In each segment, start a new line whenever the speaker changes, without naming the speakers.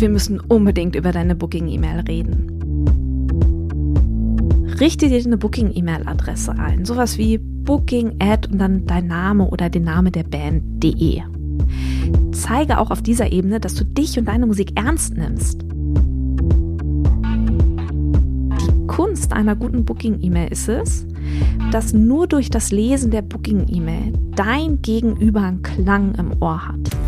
wir müssen unbedingt über deine Booking-E-Mail reden. Richte dir eine Booking-E-Mail-Adresse ein, sowas wie booking at und dann dein Name oder den Name der Band.de. Zeige auch auf dieser Ebene, dass du dich und deine Musik ernst nimmst. Die Kunst einer guten Booking-E-Mail ist es, dass nur durch das Lesen der Booking-E-Mail dein Gegenüber einen Klang im Ohr hat.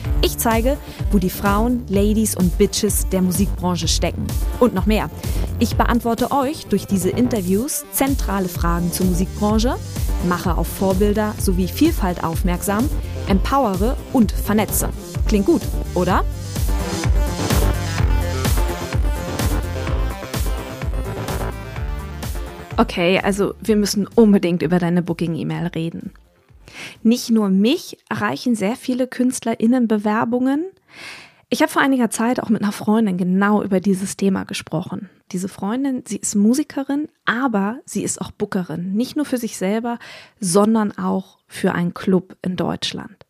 Ich zeige, wo die Frauen, Ladies und Bitches der Musikbranche stecken. Und noch mehr. Ich beantworte euch durch diese Interviews zentrale Fragen zur Musikbranche, mache auf Vorbilder sowie Vielfalt aufmerksam, empowere und vernetze. Klingt gut, oder? Okay, also wir müssen unbedingt über deine Booking-E-Mail reden. Nicht nur mich erreichen sehr viele KünstlerInnen Bewerbungen. Ich habe vor einiger Zeit auch mit einer Freundin genau über dieses Thema gesprochen. Diese Freundin, sie ist Musikerin, aber sie ist auch Bookerin. Nicht nur für sich selber, sondern auch für einen Club in Deutschland.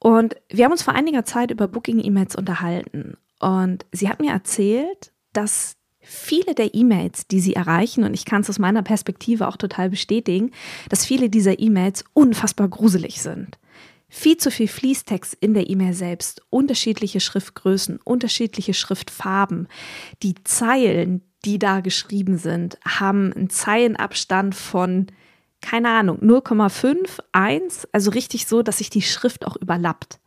Und wir haben uns vor einiger Zeit über Booking-E-Mails unterhalten. Und sie hat mir erzählt, dass viele der E-Mails, die sie erreichen, und ich kann es aus meiner Perspektive auch total bestätigen, dass viele dieser E-Mails unfassbar gruselig sind. Viel zu viel Fließtext in der E-Mail selbst, unterschiedliche Schriftgrößen, unterschiedliche Schriftfarben. Die Zeilen, die da geschrieben sind, haben einen Zeilenabstand von, keine Ahnung, 0,5, 1, also richtig so, dass sich die Schrift auch überlappt.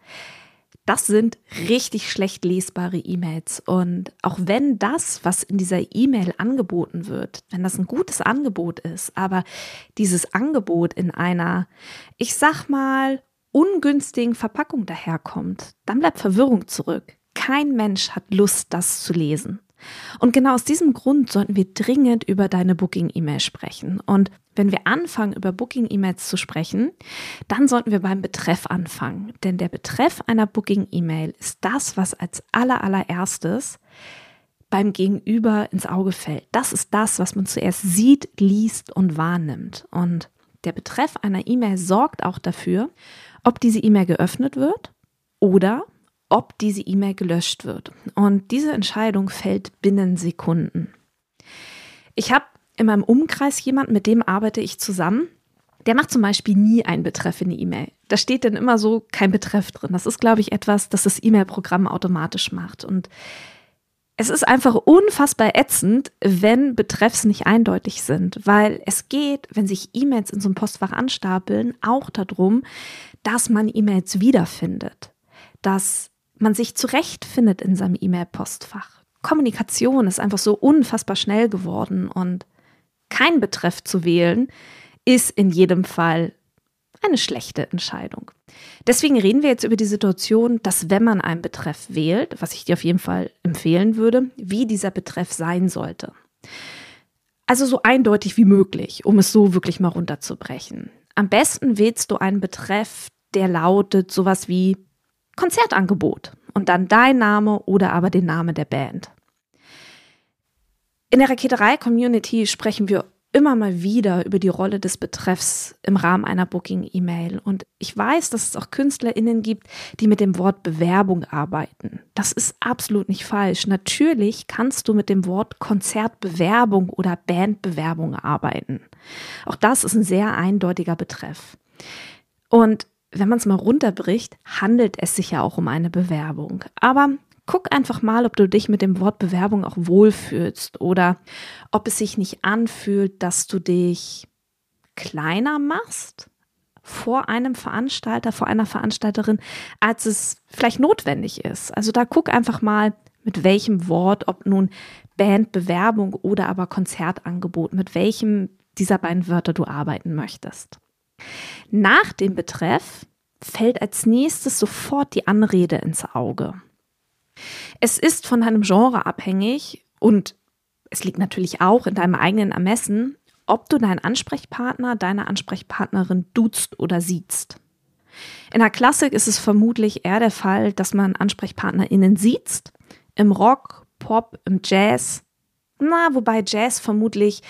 Das sind richtig schlecht lesbare E-Mails. Und auch wenn das, was in dieser E-Mail angeboten wird, wenn das ein gutes Angebot ist, aber dieses Angebot in einer, ich sag mal, ungünstigen Verpackung daherkommt, dann bleibt Verwirrung zurück. Kein Mensch hat Lust, das zu lesen. Und genau aus diesem Grund sollten wir dringend über deine Booking-E-Mail sprechen. Und wenn wir anfangen, über Booking-E-Mails zu sprechen, dann sollten wir beim Betreff anfangen. Denn der Betreff einer Booking-E-Mail ist das, was als allerallererstes beim Gegenüber ins Auge fällt. Das ist das, was man zuerst sieht, liest und wahrnimmt. Und der Betreff einer E-Mail sorgt auch dafür, ob diese E-Mail geöffnet wird oder ob diese E-Mail gelöscht wird. Und diese Entscheidung fällt binnen Sekunden. Ich habe in meinem Umkreis jemanden, mit dem arbeite ich zusammen. Der macht zum Beispiel nie einen Betreff in die E-Mail. Da steht dann immer so kein Betreff drin. Das ist, glaube ich, etwas, das das E-Mail-Programm automatisch macht. Und es ist einfach unfassbar ätzend, wenn Betreffs nicht eindeutig sind, weil es geht, wenn sich E-Mails in so einem Postfach anstapeln, auch darum, dass man E-Mails wiederfindet, dass man sich zurechtfindet in seinem E-Mail-Postfach. Kommunikation ist einfach so unfassbar schnell geworden und kein Betreff zu wählen, ist in jedem Fall eine schlechte Entscheidung. Deswegen reden wir jetzt über die Situation, dass wenn man einen Betreff wählt, was ich dir auf jeden Fall empfehlen würde, wie dieser Betreff sein sollte. Also so eindeutig wie möglich, um es so wirklich mal runterzubrechen. Am besten wählst du einen Betreff, der lautet sowas wie Konzertangebot und dann dein Name oder aber den Namen der Band. In der Raketerei-Community sprechen wir immer mal wieder über die Rolle des Betreffs im Rahmen einer Booking-E-Mail. Und ich weiß, dass es auch KünstlerInnen gibt, die mit dem Wort Bewerbung arbeiten. Das ist absolut nicht falsch. Natürlich kannst du mit dem Wort Konzertbewerbung oder Bandbewerbung arbeiten. Auch das ist ein sehr eindeutiger Betreff. Und wenn man es mal runterbricht, handelt es sich ja auch um eine Bewerbung. Aber guck einfach mal, ob du dich mit dem Wort Bewerbung auch wohlfühlst oder ob es sich nicht anfühlt, dass du dich kleiner machst vor einem Veranstalter, vor einer Veranstalterin, als es vielleicht notwendig ist. Also da guck einfach mal, mit welchem Wort, ob nun Bandbewerbung oder aber Konzertangebot, mit welchem dieser beiden Wörter du arbeiten möchtest. Nach dem Betreff fällt als nächstes sofort die Anrede ins Auge. Es ist von deinem Genre abhängig und es liegt natürlich auch in deinem eigenen Ermessen, ob du deinen Ansprechpartner, deine Ansprechpartnerin duzt oder siehst. In der Klassik ist es vermutlich eher der Fall, dass man AnsprechpartnerInnen sieht. Im Rock, Pop, im Jazz. Na, wobei Jazz vermutlich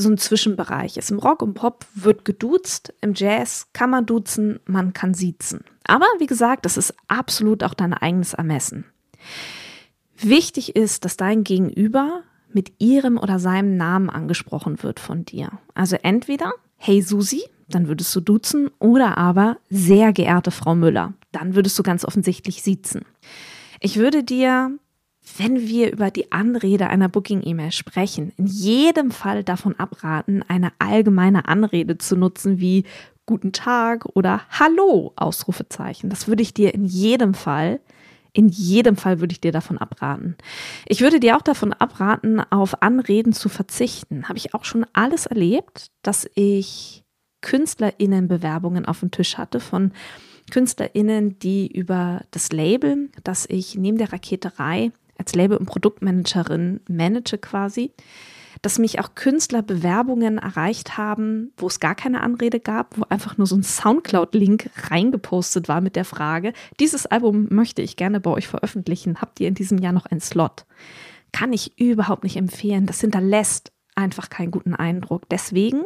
so ein Zwischenbereich ist. Im Rock und Pop wird geduzt, im Jazz kann man duzen, man kann siezen. Aber wie gesagt, das ist absolut auch dein eigenes Ermessen. Wichtig ist, dass dein Gegenüber mit ihrem oder seinem Namen angesprochen wird von dir. Also entweder, hey Susi, dann würdest du duzen, oder aber, sehr geehrte Frau Müller, dann würdest du ganz offensichtlich siezen. Ich würde dir, wenn wir über die Anrede einer Booking-E-Mail sprechen, in jedem Fall davon abraten, eine allgemeine Anrede zu nutzen wie Guten Tag oder Hallo Ausrufezeichen. Das würde ich dir in jedem Fall in jedem Fall würde ich dir davon abraten. Ich würde dir auch davon abraten, auf Anreden zu verzichten. Habe ich auch schon alles erlebt, dass ich KünstlerInnen-Bewerbungen auf dem Tisch hatte von KünstlerInnen, die über das Label, das ich neben der Raketerei als Label- und Produktmanagerin manage quasi, dass mich auch Künstlerbewerbungen erreicht haben, wo es gar keine Anrede gab, wo einfach nur so ein Soundcloud-Link reingepostet war mit der Frage, dieses Album möchte ich gerne bei euch veröffentlichen. Habt ihr in diesem Jahr noch einen Slot? Kann ich überhaupt nicht empfehlen. Das hinterlässt einfach keinen guten Eindruck. Deswegen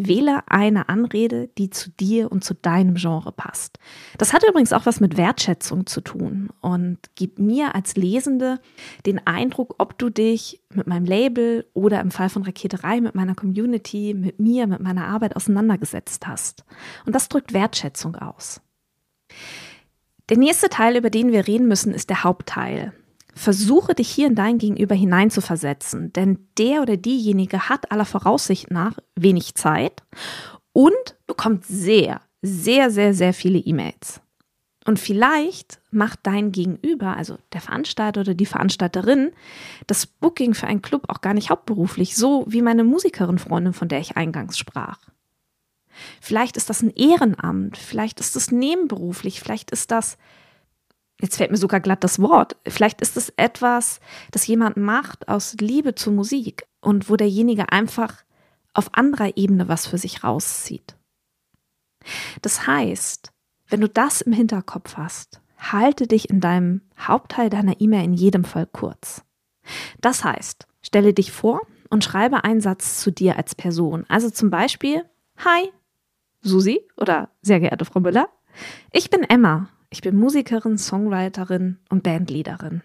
Wähle eine Anrede, die zu dir und zu deinem Genre passt. Das hat übrigens auch was mit Wertschätzung zu tun und gibt mir als Lesende den Eindruck, ob du dich mit meinem Label oder im Fall von Raketerei mit meiner Community, mit mir, mit meiner Arbeit auseinandergesetzt hast. Und das drückt Wertschätzung aus. Der nächste Teil, über den wir reden müssen, ist der Hauptteil. Versuche dich hier in dein Gegenüber hineinzuversetzen, denn der oder diejenige hat aller Voraussicht nach wenig Zeit und bekommt sehr, sehr, sehr, sehr viele E-Mails. Und vielleicht macht dein Gegenüber, also der Veranstalter oder die Veranstalterin, das Booking für einen Club auch gar nicht hauptberuflich, so wie meine Musikerin-Freundin, von der ich eingangs sprach. Vielleicht ist das ein Ehrenamt, vielleicht ist das nebenberuflich, vielleicht ist das Jetzt fällt mir sogar glatt das Wort. Vielleicht ist es etwas, das jemand macht aus Liebe zur Musik und wo derjenige einfach auf anderer Ebene was für sich rauszieht. Das heißt, wenn du das im Hinterkopf hast, halte dich in deinem Hauptteil deiner E-Mail in jedem Fall kurz. Das heißt, stelle dich vor und schreibe einen Satz zu dir als Person. Also zum Beispiel, Hi, Susi oder sehr geehrte Frau Müller, ich bin Emma ich bin Musikerin, Songwriterin und Bandleaderin.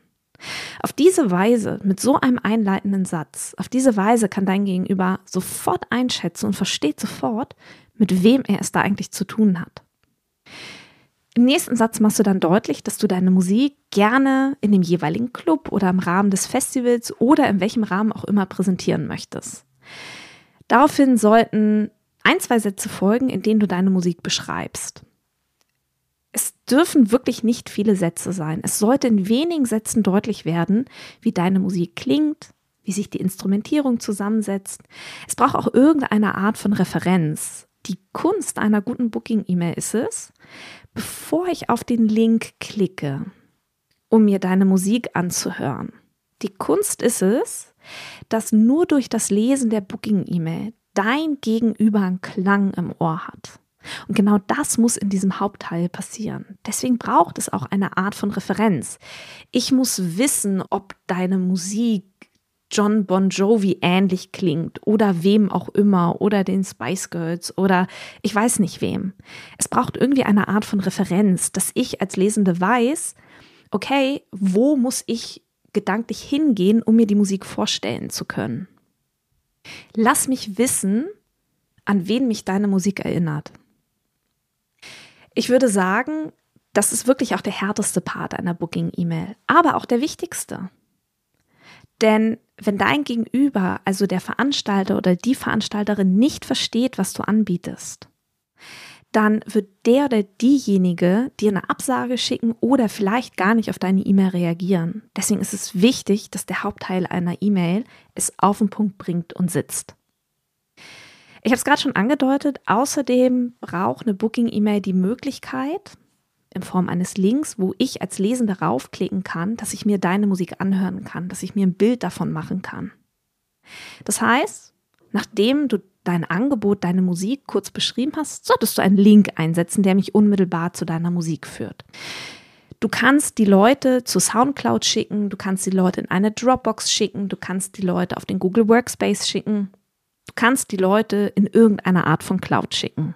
Auf diese Weise, mit so einem einleitenden Satz, auf diese Weise kann dein Gegenüber sofort einschätzen und versteht sofort, mit wem er es da eigentlich zu tun hat. Im nächsten Satz machst du dann deutlich, dass du deine Musik gerne in dem jeweiligen Club oder im Rahmen des Festivals oder in welchem Rahmen auch immer präsentieren möchtest. Daraufhin sollten ein, zwei Sätze folgen, in denen du deine Musik beschreibst es dürfen wirklich nicht viele Sätze sein. Es sollte in wenigen Sätzen deutlich werden, wie deine Musik klingt, wie sich die Instrumentierung zusammensetzt. Es braucht auch irgendeine Art von Referenz. Die Kunst einer guten Booking-E-Mail ist es, bevor ich auf den Link klicke, um mir deine Musik anzuhören. Die Kunst ist es, dass nur durch das Lesen der Booking-E-Mail dein Gegenüber einen Klang im Ohr hat. Und genau das muss in diesem Hauptteil passieren. Deswegen braucht es auch eine Art von Referenz. Ich muss wissen, ob deine Musik John Bon Jovi ähnlich klingt oder wem auch immer oder den Spice Girls oder ich weiß nicht wem. Es braucht irgendwie eine Art von Referenz, dass ich als Lesende weiß, okay, wo muss ich gedanklich hingehen, um mir die Musik vorstellen zu können. Lass mich wissen, an wen mich deine Musik erinnert. Ich würde sagen, das ist wirklich auch der härteste Part einer Booking-E-Mail, aber auch der wichtigste. Denn wenn dein Gegenüber, also der Veranstalter oder die Veranstalterin, nicht versteht, was du anbietest, dann wird der oder diejenige dir eine Absage schicken oder vielleicht gar nicht auf deine E-Mail reagieren. Deswegen ist es wichtig, dass der Hauptteil einer E-Mail es auf den Punkt bringt und sitzt. Ich habe es gerade schon angedeutet, außerdem braucht eine Booking-E-Mail die Möglichkeit, in Form eines Links, wo ich als Lesende raufklicken kann, dass ich mir deine Musik anhören kann, dass ich mir ein Bild davon machen kann. Das heißt, nachdem du dein Angebot, deine Musik kurz beschrieben hast, solltest du einen Link einsetzen, der mich unmittelbar zu deiner Musik führt. Du kannst die Leute zu SoundCloud schicken, du kannst die Leute in eine Dropbox schicken, du kannst die Leute auf den Google Workspace schicken, du kannst die Leute in irgendeiner Art von Cloud schicken.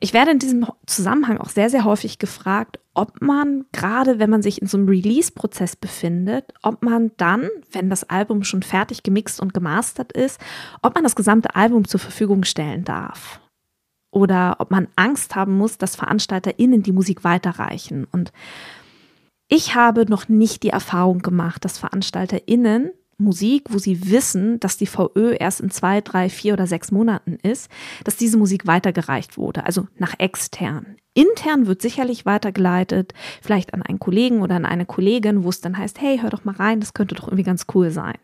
Ich werde in diesem Zusammenhang auch sehr, sehr häufig gefragt, ob man, gerade wenn man sich in so einem Release-Prozess befindet, ob man dann, wenn das Album schon fertig gemixt und gemastert ist, ob man das gesamte Album zur Verfügung stellen darf. Oder ob man Angst haben muss, dass VeranstalterInnen die Musik weiterreichen. Und ich habe noch nicht die Erfahrung gemacht, dass VeranstalterInnen Musik, wo sie wissen, dass die VÖ erst in zwei, drei, vier oder sechs Monaten ist, dass diese Musik weitergereicht wurde, also nach extern. Intern wird sicherlich weitergeleitet, vielleicht an einen Kollegen oder an eine Kollegin, wo es dann heißt, hey, hör doch mal rein, das könnte doch irgendwie ganz cool sein.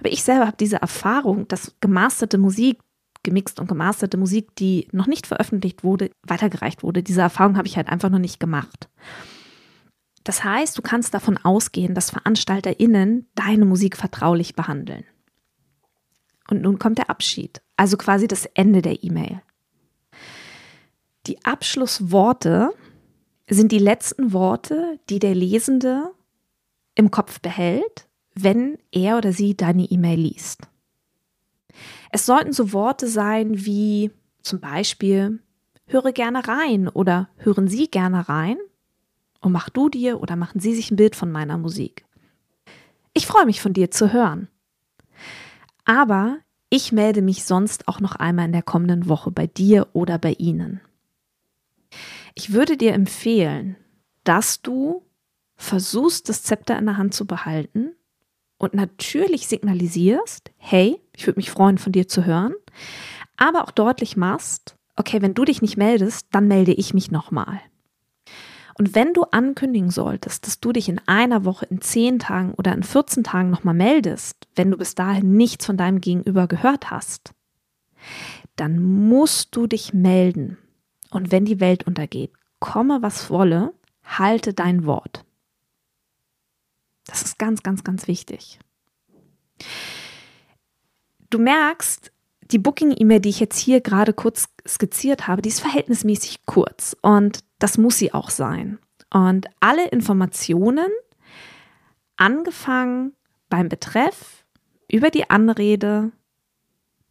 Aber ich selber habe diese Erfahrung, dass gemasterte Musik, gemixt und gemasterte Musik, die noch nicht veröffentlicht wurde, weitergereicht wurde. Diese Erfahrung habe ich halt einfach noch nicht gemacht. Das heißt, du kannst davon ausgehen, dass VeranstalterInnen deine Musik vertraulich behandeln. Und nun kommt der Abschied, also quasi das Ende der E-Mail. Die Abschlussworte sind die letzten Worte, die der Lesende im Kopf behält, wenn er oder sie deine E-Mail liest. Es sollten so Worte sein wie zum Beispiel höre gerne rein oder hören Sie gerne rein und mach du dir oder machen Sie sich ein Bild von meiner Musik. Ich freue mich von dir zu hören. Aber ich melde mich sonst auch noch einmal in der kommenden Woche bei dir oder bei Ihnen. Ich würde dir empfehlen, dass du versuchst, das Zepter in der Hand zu behalten und natürlich signalisierst, hey, ich würde mich freuen, von dir zu hören, aber auch deutlich machst, okay, wenn du dich nicht meldest, dann melde ich mich nochmal. Und wenn du ankündigen solltest, dass du dich in einer Woche, in zehn Tagen oder in 14 Tagen nochmal meldest, wenn du bis dahin nichts von deinem Gegenüber gehört hast, dann musst du dich melden. Und wenn die Welt untergeht, komme was wolle, halte dein Wort. Das ist ganz, ganz, ganz wichtig. Du merkst, die Booking-E-Mail, die ich jetzt hier gerade kurz skizziert habe, die ist verhältnismäßig kurz und das muss sie auch sein. Und alle Informationen, angefangen beim Betreff, über die Anrede,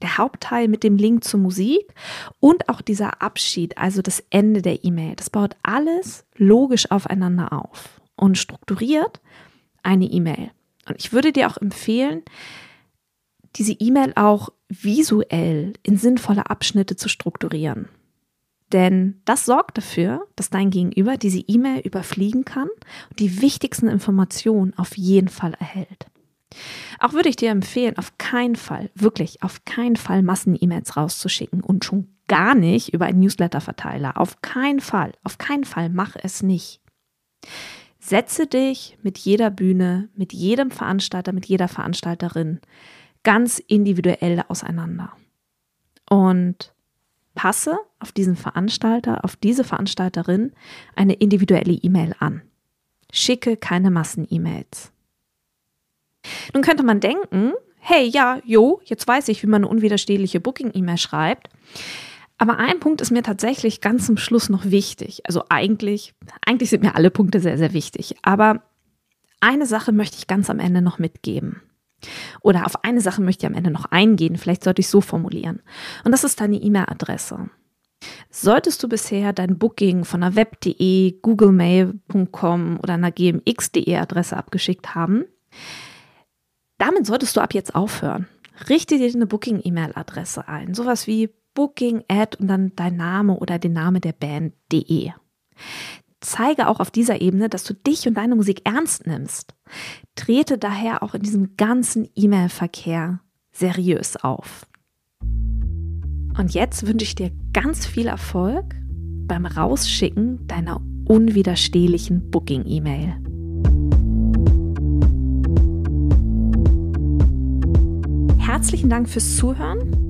der Hauptteil mit dem Link zur Musik und auch dieser Abschied, also das Ende der E-Mail, das baut alles logisch aufeinander auf und strukturiert eine E-Mail. Und ich würde dir auch empfehlen, diese E-Mail auch visuell in sinnvolle Abschnitte zu strukturieren. Denn das sorgt dafür, dass dein Gegenüber diese E-Mail überfliegen kann und die wichtigsten Informationen auf jeden Fall erhält. Auch würde ich dir empfehlen, auf keinen Fall, wirklich auf keinen Fall Massen-E-Mails rauszuschicken und schon gar nicht über einen Newsletter-Verteiler. Auf keinen Fall, auf keinen Fall, mach es nicht. Setze dich mit jeder Bühne, mit jedem Veranstalter, mit jeder Veranstalterin ganz individuell auseinander. Und passe auf diesen Veranstalter, auf diese Veranstalterin eine individuelle E-Mail an. Schicke keine Massen-E-Mails. Nun könnte man denken, hey, ja, jo, jetzt weiß ich, wie man eine unwiderstehliche Booking-E-Mail schreibt. Aber ein Punkt ist mir tatsächlich ganz zum Schluss noch wichtig. Also eigentlich, eigentlich sind mir alle Punkte sehr, sehr wichtig. Aber eine Sache möchte ich ganz am Ende noch mitgeben. Oder auf eine Sache möchte ich am Ende noch eingehen, vielleicht sollte ich so formulieren. Und das ist deine E-Mail-Adresse. Solltest du bisher dein Booking von einer web.de, googlemail.com oder einer gmx.de Adresse abgeschickt haben, damit solltest du ab jetzt aufhören. Richte dir eine Booking-E-Mail-Adresse ein. Sowas wie Booking, und dann dein Name oder den Name der Band.de zeige auch auf dieser Ebene, dass du dich und deine Musik ernst nimmst. Trete daher auch in diesem ganzen E-Mail-Verkehr seriös auf. Und jetzt wünsche ich dir ganz viel Erfolg beim Rausschicken deiner unwiderstehlichen Booking-E-Mail. Herzlichen Dank fürs Zuhören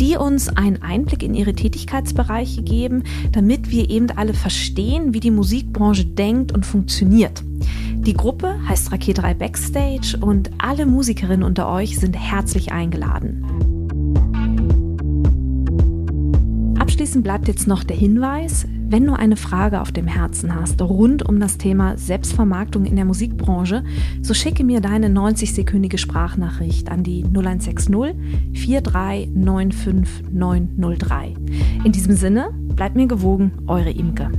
die uns einen Einblick in ihre Tätigkeitsbereiche geben, damit wir eben alle verstehen, wie die Musikbranche denkt und funktioniert. Die Gruppe heißt Raketerei Backstage und alle Musikerinnen unter euch sind herzlich eingeladen. Abschließend bleibt jetzt noch der Hinweis, wenn du eine Frage auf dem Herzen hast rund um das Thema Selbstvermarktung in der Musikbranche, so schicke mir deine 90-sekündige Sprachnachricht an die 0160 4395903. In diesem Sinne, bleibt mir gewogen, eure Imke.